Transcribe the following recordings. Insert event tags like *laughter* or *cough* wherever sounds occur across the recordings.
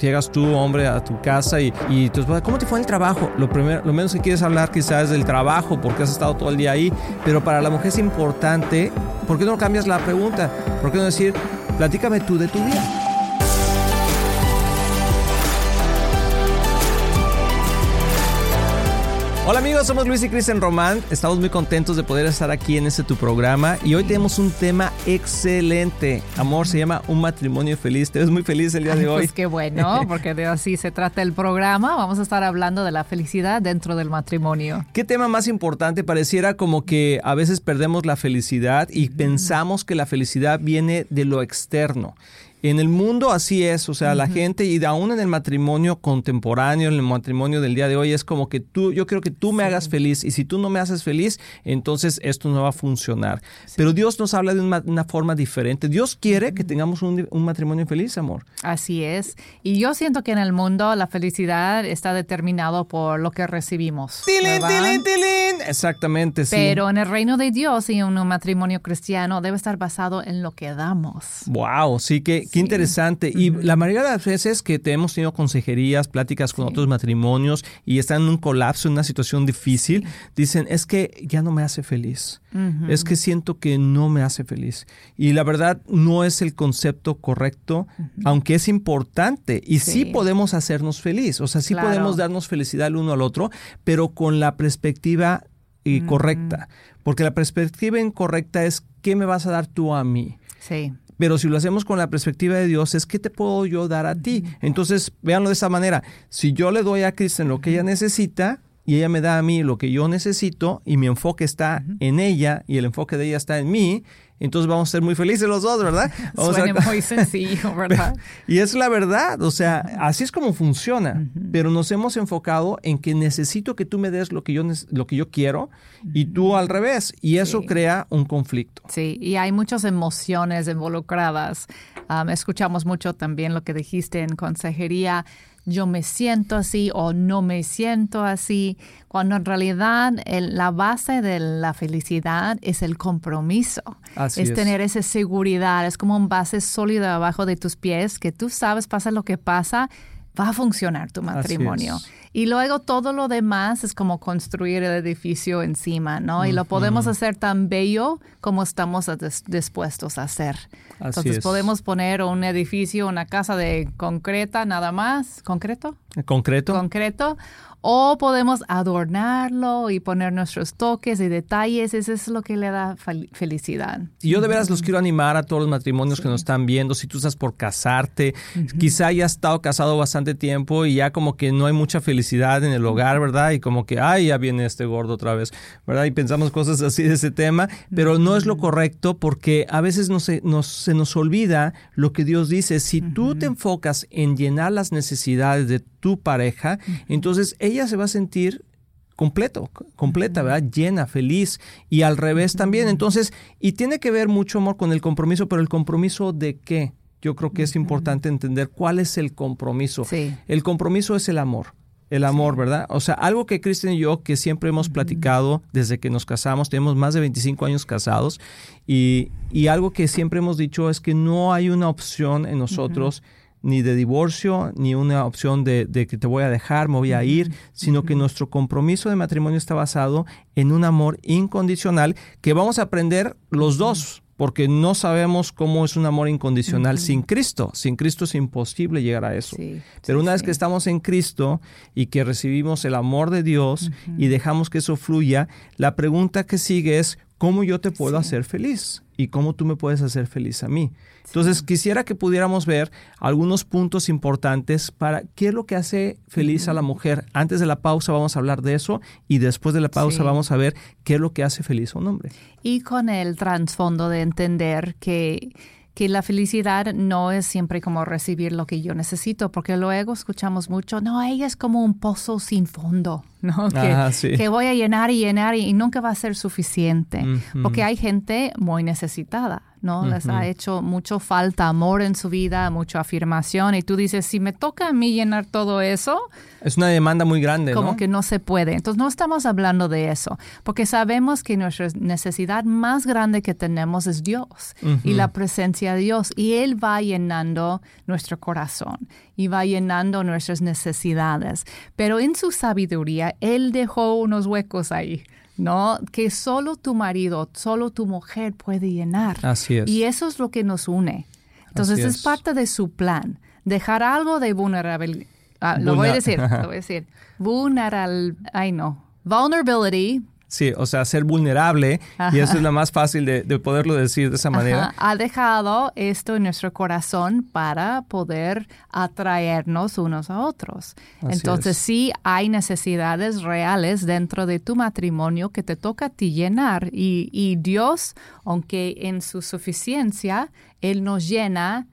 Llegas tú, hombre, a tu casa y, y tu esposa, ¿cómo te fue el trabajo? Lo, primero, lo menos que quieres hablar quizás es del trabajo porque has estado todo el día ahí, pero para la mujer es importante, ¿por qué no cambias la pregunta? ¿Por qué no decir, platícame tú de tu día? Hola amigos, somos Luis y Cristian Román. Estamos muy contentos de poder estar aquí en este tu programa y hoy tenemos un tema excelente. Amor, se llama Un matrimonio feliz. Te ves muy feliz el día de hoy. Pues qué bueno, *laughs* porque de así se trata el programa. Vamos a estar hablando de la felicidad dentro del matrimonio. ¿Qué tema más importante? Pareciera como que a veces perdemos la felicidad y pensamos que la felicidad viene de lo externo. En el mundo así es, o sea, la gente y aún en el matrimonio contemporáneo, en el matrimonio del día de hoy, es como que tú, yo quiero que tú me hagas feliz y si tú no me haces feliz, entonces esto no va a funcionar. Pero Dios nos habla de una, forma diferente. Dios quiere que tengamos un, matrimonio feliz, amor. Así es. Y yo siento que en el mundo la felicidad está determinado por lo que recibimos. ¡Tilín, tilín, tilín! Exactamente, sí. Pero en el reino de Dios y en un matrimonio cristiano debe estar basado en lo que damos. Wow, sí que Qué interesante. Y la mayoría de las veces que te hemos tenido consejerías, pláticas con otros matrimonios y están en un colapso, en una situación difícil, dicen, es que ya no me hace feliz. Es que siento que no me hace feliz. Y la verdad no es el concepto correcto, aunque es importante. Y sí. podemos hacernos feliz. O sea, sí podemos darnos felicidad el uno al otro, pero con la perspectiva eh, correcta. Porque la perspectiva incorrecta es, ¿qué me vas a dar tú a mí? Sí. Pero si lo hacemos con la perspectiva de Dios, es ¿qué te puedo yo dar a ti? Entonces, véanlo de esa manera. Si yo le doy a Kristen lo que ella necesita, y ella me da a mí lo que yo necesito y mi enfoque está en ella y el enfoque de ella está en mí, entonces vamos a ser muy felices los dos, ¿verdad? *laughs* Suena muy sencillo, ¿verdad? *laughs* y es la verdad, o sea, así es como funciona, pero nos hemos enfocado en que necesito que tú me des lo que yo, lo que yo quiero y tú al revés, y eso crea un conflicto. Sí, y hay muchas emociones involucradas. escuchamos mucho también lo que dijiste en consejería yo me siento así o no me siento así, cuando en realidad la base de la felicidad es el compromiso, es, tener esa seguridad, es como un base sólido abajo de tus pies, que tú sabes, pasa lo que pasa, va a funcionar tu matrimonio. Y luego todo lo demás es como construir el edificio encima, ¿no? Y lo podemos hacer tan bello como estamos dispuestos a hacer. Entonces podemos poner un edificio, una casa de concreta nada más, concreto. Concreto. Concreto o podemos adornarlo y poner nuestros toques y detalles. Eso es lo que le da felicidad. Y yo de veras los quiero animar a todos los matrimonios que nos están viendo. Si tú estás por casarte, quizá ya has estado casado bastante tiempo y ya como que no hay mucha felicidad en el hogar, ¿verdad? Y como que, ay, ya viene este gordo otra vez, ¿verdad? Y pensamos cosas así de ese tema, pero no es lo correcto porque a veces no se, nos, se nos olvida lo que Dios dice. Si tú te enfocas en llenar las necesidades de tu pareja, entonces ella se va a sentir completo, completa, ¿verdad? Llena, feliz y al revés también. Entonces, y tiene que ver mucho, amor, con el compromiso, pero el compromiso de qué? Yo creo que es importante entender cuál es el compromiso. El compromiso es el amor. El amor, ¿verdad? O sea, algo que Cristian y yo, que siempre hemos platicado desde que nos casamos, tenemos más de 25 años casados, y, y algo que siempre hemos dicho es que no hay una opción en nosotros ni de divorcio, ni una opción de, que te voy a dejar, me voy a ir, sino que nuestro compromiso de matrimonio está basado en un amor incondicional que vamos a aprender los dos, porque no sabemos cómo es un amor incondicional sin Cristo. Sin Cristo es imposible llegar a eso. Pero una vez que estamos en Cristo y que recibimos el amor de Dios y dejamos que eso fluya, la pregunta que sigue es, ¿cómo yo te puedo hacer feliz? ¿Y cómo tú me puedes hacer feliz a mí? Entonces, quisiera que pudiéramos ver algunos puntos importantes para qué es lo que hace feliz a la mujer. Antes de la pausa vamos a hablar de eso y después de la pausa vamos a ver qué es lo que hace feliz a un hombre. Y con el trasfondo de entender que que la felicidad no es siempre como recibir lo que yo necesito, porque luego escuchamos mucho, no, ella es como un pozo sin fondo. *laughs* ¿no? Que, que voy a llenar y llenar y, nunca va a ser suficiente, porque hay gente muy necesitada. ¿no? Les ha hecho mucho falta amor en su vida, mucha afirmación. Y tú dices, si me toca a mí llenar todo eso. Es una demanda muy grande, como que no se puede. Entonces, no estamos hablando de eso, porque sabemos que nuestra necesidad más grande que tenemos es Dios y la presencia de Dios. Y Él va llenando nuestro corazón y va llenando nuestras necesidades. Pero en su sabiduría, Él dejó unos huecos ahí. ¿no? Que solo tu marido, solo tu mujer puede llenar. Así es. Y eso es lo que nos une. Entonces es. parte de su plan, dejar algo de vulnerabilidad. Ah, lo voy a decir, lo voy a *laughs* decir. Vulneral, ay no. Vulnerability Sí, o sea, ser vulnerable y eso es lo más fácil de, poderlo decir de esa manera. Ha dejado esto en nuestro corazón para poder atraernos unos a otros. Entonces sí hay necesidades reales dentro de tu matrimonio que te toca a ti llenar y, y Dios, aunque en su suficiencia, Él nos llena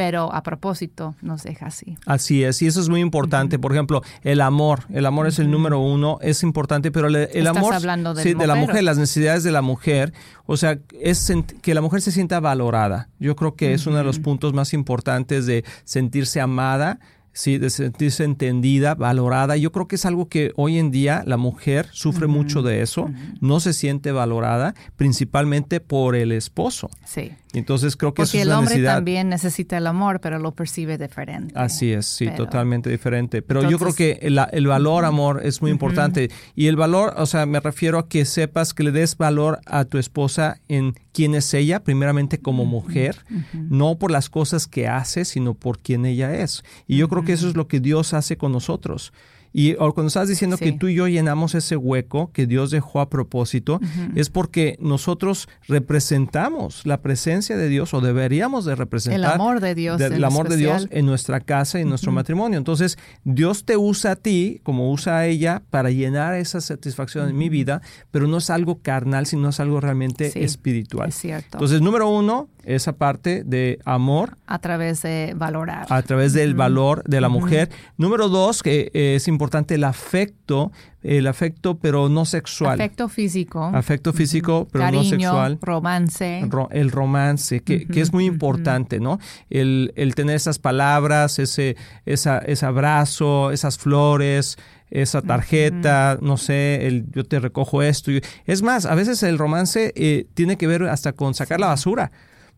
pero a propósito nos deja así. Así es, y eso es muy importante. Por ejemplo, el amor, el amor es el número uno, es importante, pero el, amor hablando de, sí, de la mujer, las necesidades de la mujer, o sea, es que la mujer se sienta valorada. Yo creo que es uno de los puntos más importantes de sentirse amada sí, de sentirse entendida, valorada. Yo creo que es algo que hoy en día la mujer sufre mucho de eso, no se siente valorada, principalmente por el esposo. Sí. Entonces creo que Porque es el hombre también necesita el amor, pero lo percibe diferente. Así es, sí, totalmente diferente. Pero yo creo que el, valor, amor, es muy importante. Y el valor, o sea, me refiero a que sepas que le des valor a tu esposa en quién es ella, primeramente como mujer, no por las cosas que hace, sino por quién ella es. Y yo creo que eso es lo que Dios hace con nosotros. Y cuando estás diciendo que tú y yo llenamos ese hueco que Dios dejó a propósito, es porque nosotros representamos la presencia de Dios o deberíamos de representar el amor de Dios, el amor de Dios en nuestra casa y en nuestro matrimonio. Entonces, Dios te usa a ti como usa a ella para llenar esa satisfacción en mi vida, pero no es algo carnal, sino es algo realmente espiritual. Es cierto. Entonces, número uno, esa parte de amor. A través de valorar. A través del valor de la mujer. Número dos, que es importante el afecto, el afecto pero no sexual. Afecto físico. Afecto físico pero no sexual. romance. el romance, que, que, es muy importante, ¿no? El, el, tener esas palabras, ese, esa, ese abrazo, esas flores, esa tarjeta, no sé, el, yo te recojo esto. Es más, a veces el romance eh, tiene que ver hasta con sacar la basura.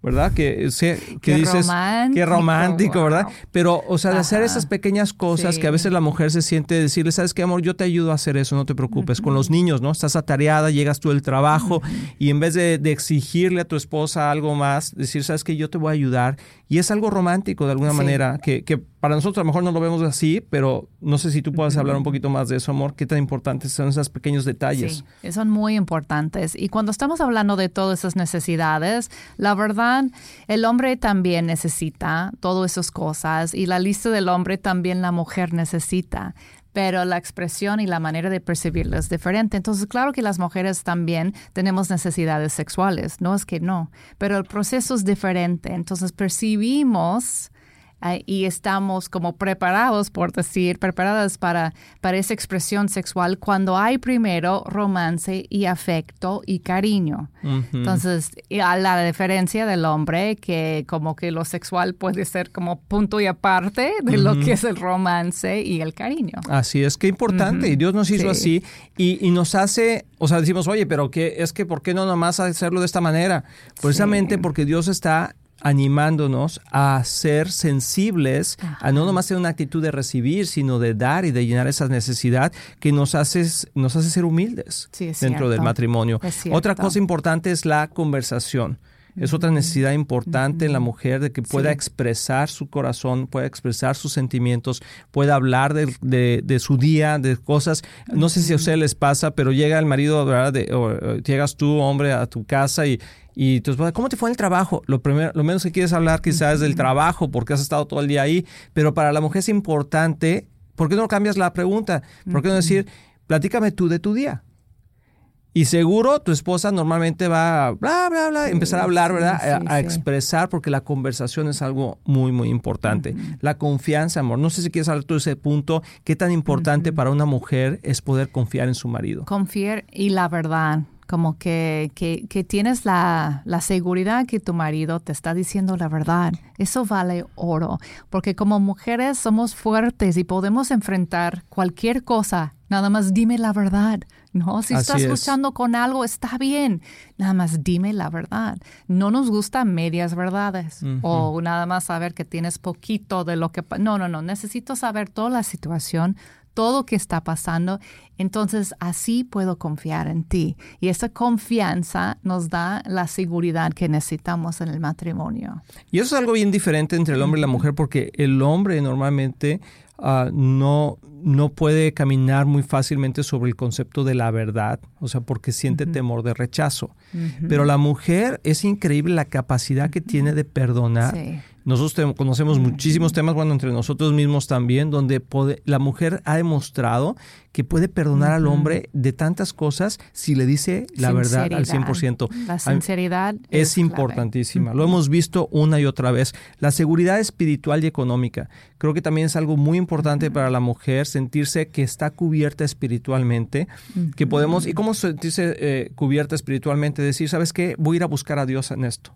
¿Verdad? Que, que dices, romántico, qué romántico, ¿verdad? Pero, o sea, de hacer esas pequeñas cosas que a veces la mujer se siente decirle, ¿sabes qué, amor? Yo te ayudo a hacer eso, no te preocupes. Con los niños, ¿no? Estás atareada, llegas tú del trabajo y en vez de, exigirle a tu esposa algo más, decir, ¿sabes qué? Yo te voy a ayudar. Y es algo romántico de alguna manera, que, que para nosotros a lo mejor no lo vemos así, pero no sé si tú puedes hablar un poquito más de eso, amor. ¿Qué tan importantes son esos pequeños detalles? Sí, son muy importantes. Y cuando estamos hablando de todas esas necesidades, la verdad, el hombre también necesita todas esas cosas y la lista del hombre también la mujer necesita pero la expresión y la manera de percibirlo es diferente. Entonces, claro que las mujeres también tenemos necesidades sexuales, no es que no, pero el proceso es diferente. Entonces, percibimos y estamos como preparados, por decir, preparadas para, para esa expresión sexual cuando hay primero romance y afecto y cariño. Entonces, a la diferencia del hombre, que como que lo sexual puede ser como punto y aparte de lo que es el romance y el cariño. Así es, que importante. Y Dios nos hizo así y, y, nos hace, o sea, decimos, oye, pero ¿qué, es que ¿por qué no nomás hacerlo de esta manera? Precisamente porque Dios está animándonos a ser sensibles, a no nomás tener una actitud de recibir, sino de dar y de llenar esa necesidad que nos hace, nos hace ser humildes dentro del matrimonio. Otra cosa importante es la conversación. Es otra necesidad importante en la mujer de que pueda expresar su corazón, pueda expresar sus sentimientos, pueda hablar de, su día, de cosas. No sé si a ustedes les pasa, pero llega el marido, ¿verdad? o, llegas tú, hombre, a tu casa y, y entonces, ¿cómo te fue el trabajo? Lo, primero, lo menos que quieres hablar quizás es del trabajo, porque has estado todo el día ahí, pero para la mujer es importante, ¿por qué no cambias la pregunta? ¿Por qué no decir, platícame tú de tu día? Y seguro tu esposa normalmente va a bla, bla, bla, empezar a hablar, ¿verdad? a, expresar, porque la conversación es algo muy, muy importante. La confianza, amor. No sé si quieres hablar tú de ese punto. ¿Qué tan importante para una mujer es poder confiar en su marido? Confiar y la verdad como que, que, que tienes la, la, seguridad que tu marido te está diciendo la verdad. Eso vale oro, porque como mujeres somos fuertes y podemos enfrentar cualquier cosa. Nada más dime la verdad. No, si estás luchando con algo, está bien. Nada más dime la verdad. No nos gustan medias verdades o nada más saber que tienes poquito de lo que... No, no, no. Necesito saber toda la situación, todo lo que está pasando. Entonces así puedo confiar en ti. Y esa confianza nos da la seguridad que necesitamos en el matrimonio. Y eso es algo bien diferente entre el hombre y la mujer porque el hombre normalmente Ah, no, no puede caminar muy fácilmente sobre el concepto de la verdad, o sea, porque siente temor de rechazo. Pero la mujer es increíble la capacidad que tiene de perdonar. Nosotros conocemos muchísimos temas, bueno, entre nosotros mismos también, donde la mujer ha demostrado que puede perdonar al hombre de tantas cosas si le dice la verdad al 100%. La sinceridad es, importantísima. Lo hemos visto una y otra vez. La seguridad espiritual y económica. Creo que también es algo muy importante para la mujer sentirse que está cubierta espiritualmente, que podemos, ¿y cómo sentirse eh, cubierta espiritualmente? Decir, ¿sabes qué? Voy a ir a buscar a Dios en esto.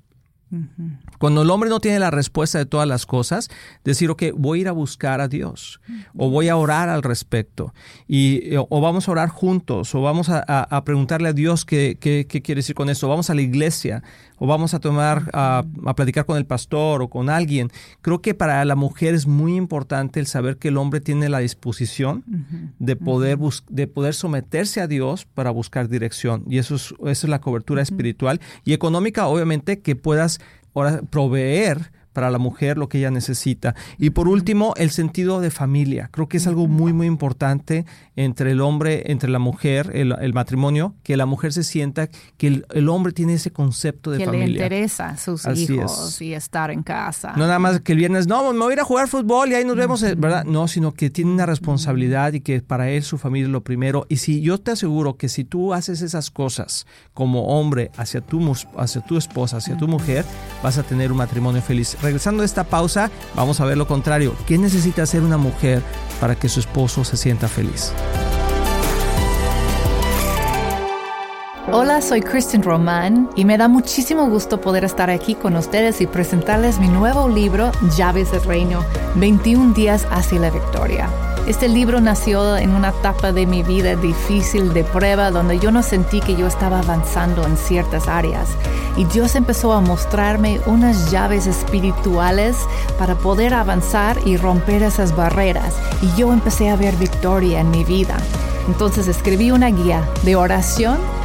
Cuando el hombre no tiene la respuesta de todas las cosas, decir, ok, voy a ir a buscar a Dios o voy a orar al respecto y, o vamos a orar juntos o vamos a, preguntarle a Dios qué, qué, quiere decir con eso, vamos a la iglesia o vamos a tomar, a, platicar con el pastor o con alguien. Creo que para la mujer es muy importante el saber que el hombre tiene la disposición de, poder de poder someterse a Dios para buscar dirección y eso es, eso es la cobertura espiritual y económica, obviamente, que puedas ahora proveer para la mujer lo que ella necesita. Y por último, el sentido de familia. Creo que es algo muy, muy importante entre el hombre, entre la mujer, el, matrimonio, que la mujer se sienta que el, hombre tiene ese concepto de familia. Que le interesa sus hijos y estar en casa. No nada más que el viernes, no, me voy a ir a jugar fútbol y ahí nos vemos, ¿verdad? No, sino que tiene una responsabilidad y que para él su familia es lo primero. Y si yo te aseguro que si tú haces esas cosas como hombre hacia tu, hacia tu esposa, hacia tu mujer, vas a tener un matrimonio feliz regresando a esta pausa, vamos a ver lo contrario. ¿Qué necesita hacer una mujer para que su esposo se sienta feliz? Hola, soy Kristen Román y me da muchísimo gusto poder estar aquí con ustedes y presentarles mi nuevo libro, Llaves del Reino, 21 días hacia la victoria. Este libro nació en una etapa de mi vida difícil de prueba donde yo no sentí que yo estaba avanzando en ciertas áreas y Dios empezó a mostrarme unas llaves espirituales para poder avanzar y romper esas barreras y yo empecé a ver victoria en mi vida. Entonces escribí una guía de oración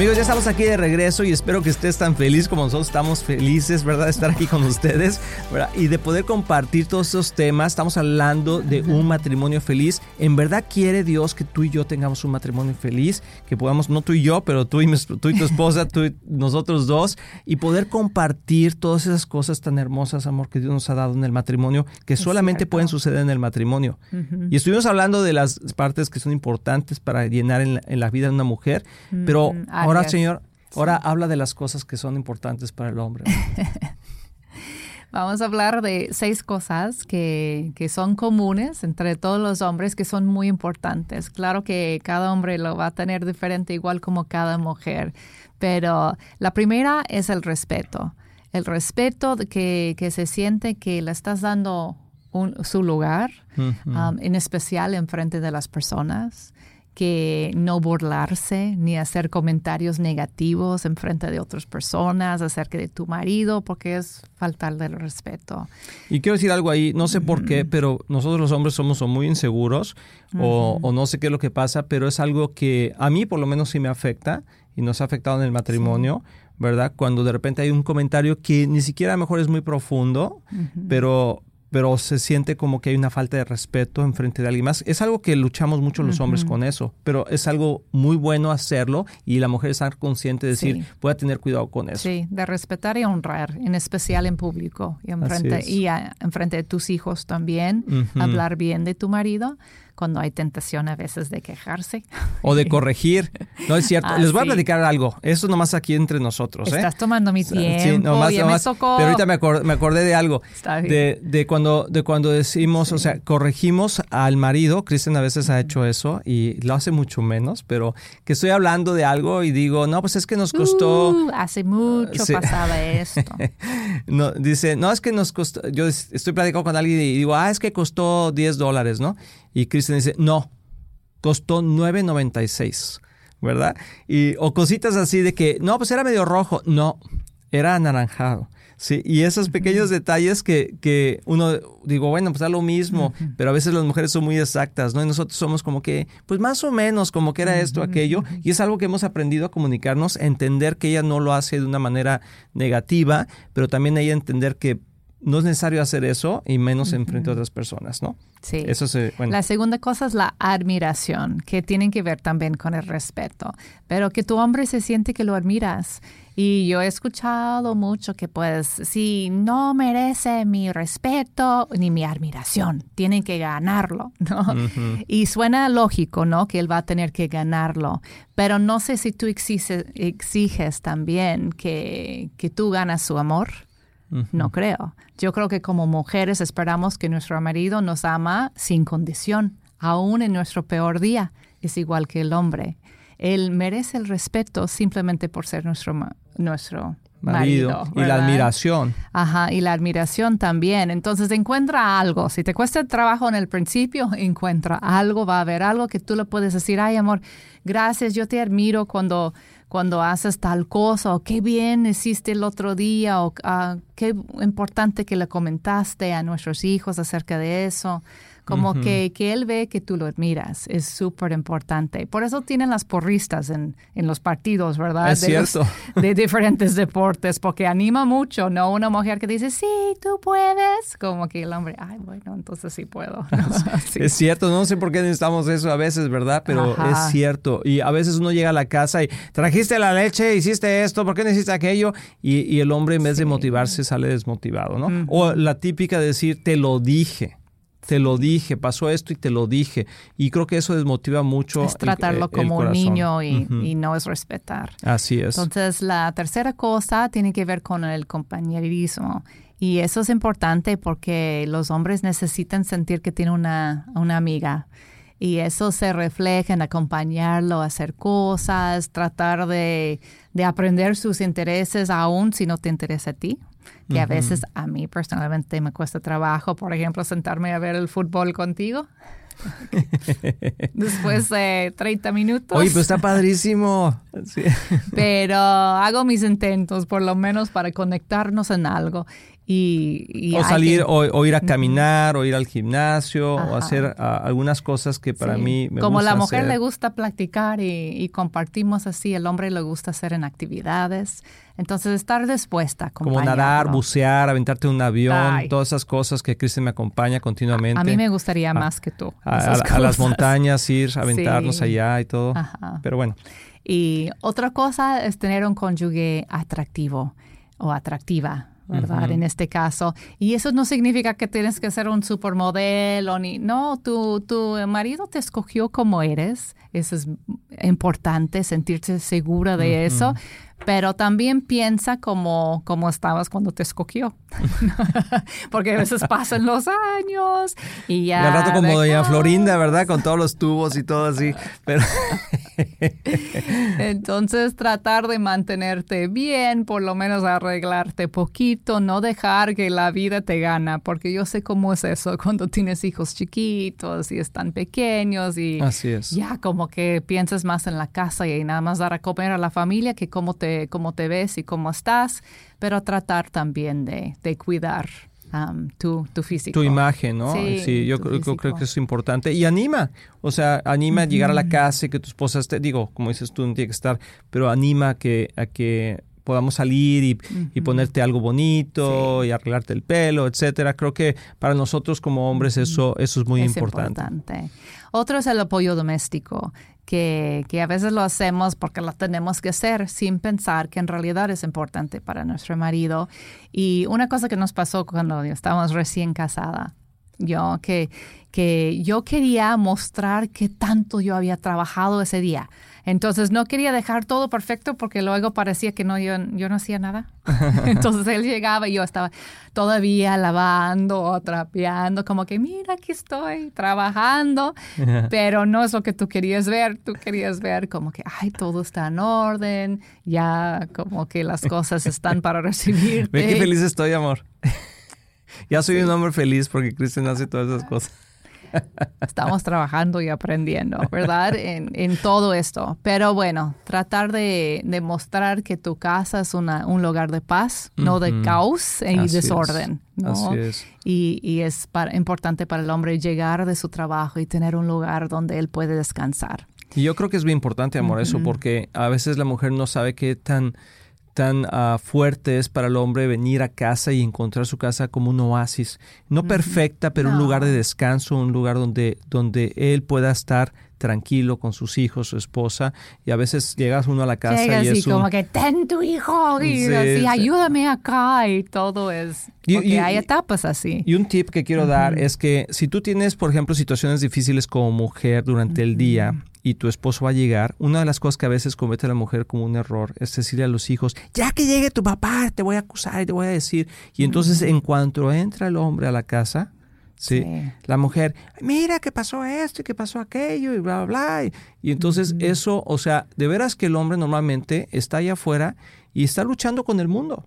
Amigos, ya estamos aquí de regreso y espero que estés tan feliz como nosotros estamos felices, ¿verdad? De estar aquí con ustedes, ¿verdad? Y de poder compartir todos estos temas. Estamos hablando de un matrimonio feliz. ¿En verdad quiere Dios que tú y yo tengamos un matrimonio feliz? Que podamos, no tú y yo, pero tú y, tú y tu esposa, tú y nosotros dos, y poder compartir todas esas cosas tan hermosas, amor, que Dios nos ha dado en el matrimonio, que solamente pueden suceder en el matrimonio. Y estuvimos hablando de las partes que son importantes para llenar en la, vida de una mujer, pero Ahora, Señor, ahora habla de las cosas que son importantes para el hombre. *laughs* Vamos a hablar de seis cosas que, que, son comunes entre todos los hombres que son muy importantes. Claro que cada hombre lo va a tener diferente igual como cada mujer, pero la primera es el respeto. El respeto que, que se siente que le estás dando un, su lugar, um, en especial en frente de las personas que no burlarse ni hacer comentarios negativos en frente de otras personas acerca de tu marido, porque es faltarle el respeto. Y quiero decir algo ahí, no sé por qué, pero nosotros los hombres somos muy inseguros o, no sé qué es lo que pasa, pero es algo que a mí por lo menos sí me afecta y nos ha afectado en el matrimonio. ¿verdad? Cuando de repente hay un comentario que ni siquiera a lo mejor es muy profundo, pero, pero se siente como que hay una falta de respeto en frente de alguien más. Es algo que luchamos mucho los hombres con eso, pero es algo muy bueno hacerlo y la mujer estar consciente de decir, voy a tener cuidado con eso. Sí, de respetar y honrar, en especial en público y en frente, y en frente de tus hijos también, hablar bien de tu marido cuando hay tentación a veces de quejarse. *laughs* O de corregir. No es cierto. Les voy a platicar algo. Eso nomás aquí entre nosotros. ¿eh? Estás tomando mi tiempo. Sí, nomás, me tocó. Pero ahorita me, acordé, de algo. De, de, cuando, de cuando decimos, o sea, corregimos al marido. Cristian a veces ha hecho eso y lo hace mucho menos, pero que estoy hablando de algo y digo, no, pues es que nos costó. Uh, hace mucho pasaba esto. *laughs* no, dice, no, es que nos costó. Yo estoy platicando con alguien y digo, ah, es que costó 10 dólares, ¿no? Y Cristian dice, no, costó 9.96, ¿verdad? Y, o cositas así de que, no, pues era medio rojo. No, era anaranjado. Sí, y esos pequeños detalles que, que uno, digo, bueno, pues da lo mismo, pero a veces las mujeres son muy exactas, ¿no? Y nosotros somos como que, pues más o menos, como que era esto, aquello, y es algo que hemos aprendido a comunicarnos, entender que ella no lo hace de una manera negativa, pero también ella entender que no es necesario hacer eso y menos en frente a otras personas, ¿no? Sí. Eso La segunda cosa es la admiración, que tiene que ver también con el respeto, pero que tu hombre se siente que lo admiras. Y yo he escuchado mucho que pues si no merece mi respeto ni mi admiración, tienen que ganarlo, *laughs* ¿no? Y suena lógico, ¿no? Que él va a tener que ganarlo, pero no sé si tú exiges, exiges también que, que tú ganas su amor no creo. Yo creo que como mujeres esperamos que nuestro marido nos ama sin condición, aún en nuestro peor día. Es igual que el hombre. Él merece el respeto simplemente por ser nuestro, nuestro marido. y la admiración. Ajá, y la admiración también. Entonces encuentra algo. Si te cuesta el trabajo en el principio, *laughs* encuentra algo, va a haber algo que tú le puedes decir, ay amor, gracias, yo te admiro cuando cuando haces tal cosa, o qué bien hiciste el otro día, o ah, qué importante que le comentaste a nuestros hijos acerca de eso. Como que, que, él ve que tú lo admiras, es súper importante. Por eso tienen las porristas en, en los partidos, ¿verdad? Es de cierto. *laughs* de diferentes deportes, porque anima mucho, ¿no? Una mujer que dice, sí, tú puedes. Como que el hombre, ay, bueno, entonces sí puedo. *laughs* *laughs* Es cierto, no sé por qué necesitamos eso a veces, ¿verdad? Pero es cierto. Y a veces uno llega a la casa y trajiste la leche, hiciste esto, ¿por qué necesitas aquello? Y, y el hombre en vez de motivarse sale desmotivado, ¿no? O la típica de decir, te lo dije te lo dije, pasó esto y te lo dije. Y creo que eso desmotiva mucho. Es tratarlo como un niño y, no es respetar. Así es. Entonces, la tercera cosa tiene que ver con el compañerismo. Y eso es importante porque los hombres necesitan sentir que tienen una, una amiga. Y eso se refleja en acompañarlo a hacer cosas, tratar de, de aprender sus intereses aún si no te interesa a ti que a veces a mí personalmente me cuesta trabajo, por ejemplo, sentarme a ver el fútbol contigo. *laughs* Después de 30 minutos. Oye, pues está padrísimo. Pero hago mis intentos, por lo menos para conectarnos en algo. Y, o salir o, ir a caminar o ir al gimnasio o hacer ah, algunas cosas que para mí me como la mujer le gusta practicar y, compartimos así el hombre le gusta hacer en actividades. Entonces estar dispuesta como nadar bucear aventarte un avión todas esas cosas que Cristian me acompaña continuamente. A, mí me gustaría más que tú a, las montañas ir aventarnos allá y todo. Pero bueno. Y otra cosa es tener un cónyuge atractivo o atractiva ¿verdad? En este caso. Y eso no significa que tienes que ser un supermodelo ni... No, tu, tu marido te escogió como eres. Eso es importante, sentirse segura de eso. Pero también piensa como, como estabas cuando te escogió. *laughs* Porque a veces pasan los años y ya... Y al rato como doña Florinda, ¿verdad? Con todos los tubos y todo así. Pero... *laughs* Entonces tratar de mantenerte bien, por lo menos arreglarte poquito, no dejar que la vida te gana, porque yo sé cómo es eso *laughs* cuando tienes hijos chiquitos y están pequeños y Así es. ya como que piensas más en la casa y nada más dar a comer a la familia que cómo te, cómo te ves y cómo estás, pero tratar también de, de cuidar um, tu, tu físico. Tu imagen, ¿no? Sí, yo creo, que es importante. Y anima, o sea, anima a llegar a la casa y que tu esposa esté, digo, como dices tú, no tiene que estar, pero anima a que, a que podamos salir y, y ponerte algo bonito Sí. y arreglarte el pelo, etcétera. Creo que para nosotros como hombres eso, eso es muy Es importante. importante. Otro es el apoyo doméstico, que, a veces lo hacemos porque lo tenemos que hacer sin pensar que en realidad es importante para nuestro marido. Y una cosa que nos pasó cuando estábamos recién casada, yo que, que yo quería mostrar que tanto yo había trabajado ese día. Entonces no quería dejar todo perfecto porque luego parecía que no, yo, yo no hacía nada. *laughs* Entonces él llegaba y yo estaba todavía lavando o trapeando, como que mira, aquí estoy trabajando, pero no es lo que tú querías ver. Tú querías ver como que, ay, todo está en orden, ya como que las cosas están para *laughs* recibirte. Ve qué feliz estoy, amor. *laughs* ya soy un hombre feliz porque Cristian hace todas esas cosas. Estamos trabajando y aprendiendo, ¿verdad? En, en todo esto. Pero bueno, tratar de, de mostrar que tu casa es una, un lugar de paz, no de caos y Así es. desorden. ¿no? Así es. Y, y es para- importante para el hombre llegar de su trabajo y tener un lugar donde él puede descansar. Y yo creo que es muy importante, amor, eso, porque a veces la mujer no sabe qué tan, tan ah, fuerte es para el hombre venir a casa y encontrar su casa como un oasis. No perfecta, pero un lugar de descanso, un lugar donde, donde él pueda estar tranquilo con sus hijos, su esposa. Y a veces llegas uno a la casa y es un... como que ten tu hijo y Sí, así, sí. ayúdame acá y todo es... Y- Porque y- hay etapas así. Y un tip que quiero dar es que si tú tienes, por ejemplo, situaciones difíciles como mujer durante el día y tu esposo va a llegar, una de las cosas que a veces comete la mujer como un error es decirle a los hijos, ya que llegue tu papá, te voy a acusar y te voy a decir. Y entonces en cuanto entra el hombre a la casa, ¿sí? Sí. la mujer, mira que pasó esto y que pasó aquello y bla, bla, bla. Y, y entonces eso, o sea, de veras que el hombre normalmente está allá afuera y está luchando con el mundo.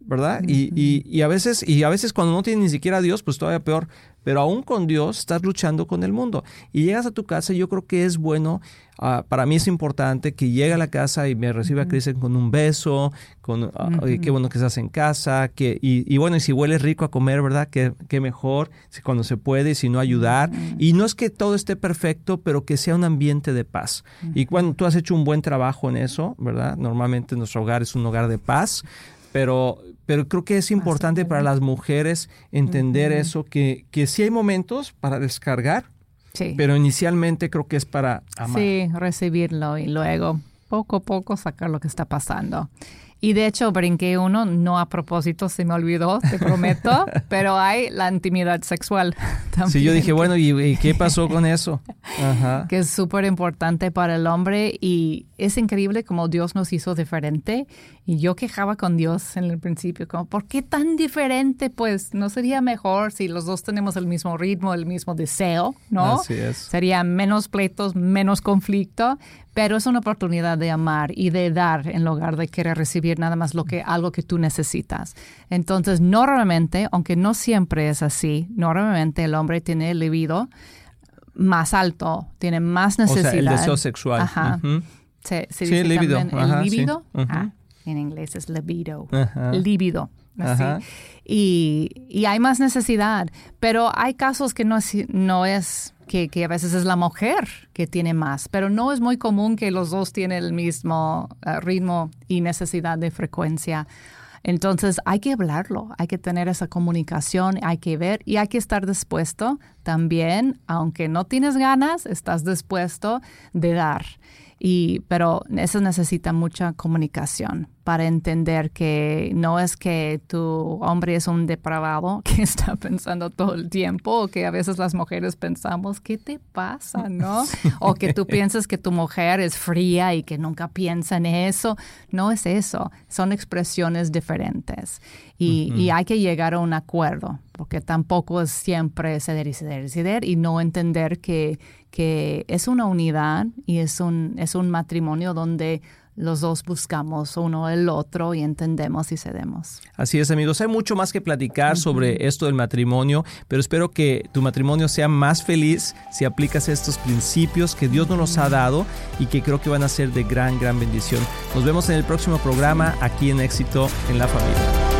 ¿Verdad? y, y, y a veces, y a veces cuando no tienes ni siquiera a Dios, pues todavía peor. Pero aún con Dios estás luchando con el mundo. Y llegas a tu casa, y yo creo que es bueno, ah, para mí es importante que llegue a la casa y me reciba Cristian con un beso, con ah, qué bueno que estás en casa, que, y, y bueno, y si huele rico a comer, ¿verdad? Qué, qué mejor, si cuando se puede, y si no ayudar. Y no es que todo esté perfecto, pero que sea un ambiente de paz. Y cuando tú has hecho un buen trabajo en eso, ¿verdad? Normalmente nuestro hogar es un hogar de paz pero, pero creo que es importante para las mujeres entender eso, que, que sí hay momentos para descargar, Sí. pero inicialmente creo que es para amar. Sí, recibirlo y luego poco a poco sacar lo que está pasando. Y de hecho brinqué uno, no a propósito, se me olvidó, te prometo, *laughs* pero hay la intimidad sexual también. Sí, yo dije, bueno, ¿y, y qué pasó con eso? Ajá. que es súper importante para el hombre y es increíble como Dios nos hizo diferente. Y yo quejaba con Dios en el principio, como, ¿por qué tan diferente? Pues no sería mejor si los dos tenemos el mismo ritmo, el mismo deseo, ¿no? Así es. Sería menos pleitos, menos conflicto, pero es una oportunidad de amar y de dar en lugar de querer recibir nada más lo que algo que tú necesitas. Entonces, normalmente, aunque no siempre es así, normalmente el hombre tiene el libido más alto, tiene más O necesidad. sea, el deseo sexual. Ajá. Se, se Sí, dice Ajá, el sí. libido. Ujú. Ah, en inglés es libido. Ajá. Libido. así. Ajá. Y, y hay más necesidad. Pero hay casos que no es, no es que, que a veces es la mujer que tiene más. Pero no es muy común que los dos tienen el mismo eh, ritmo y necesidad de frecuencia. Entonces hay que hablarlo, hay que tener esa comunicación, hay que ver y hay que estar dispuesto también, aunque no tienes ganas, estás dispuesto de dar. Y, pero eso necesita mucha comunicación para entender que no es que tu hombre es un depravado *laughs* que está pensando todo el tiempo o que a veces las mujeres pensamos, ¿qué te pasa? ¿No? O que tú piensas que tu mujer es fría y que nunca piensa en eso. No es eso, son expresiones diferentes. Y, y hay que llegar a un acuerdo, porque tampoco es siempre ceder y ceder y ceder y no entender que, que es una unidad y es un, es un matrimonio donde los dos buscamos uno el otro y entendemos y cedemos. Así es, amigos. Hay mucho más que platicar sobre esto del matrimonio, pero espero que tu matrimonio sea más feliz si aplicas estos principios que Dios nos los ha dado y que creo que van a ser de gran, gran bendición. Nos vemos en el próximo programa aquí en Éxito en la Familia.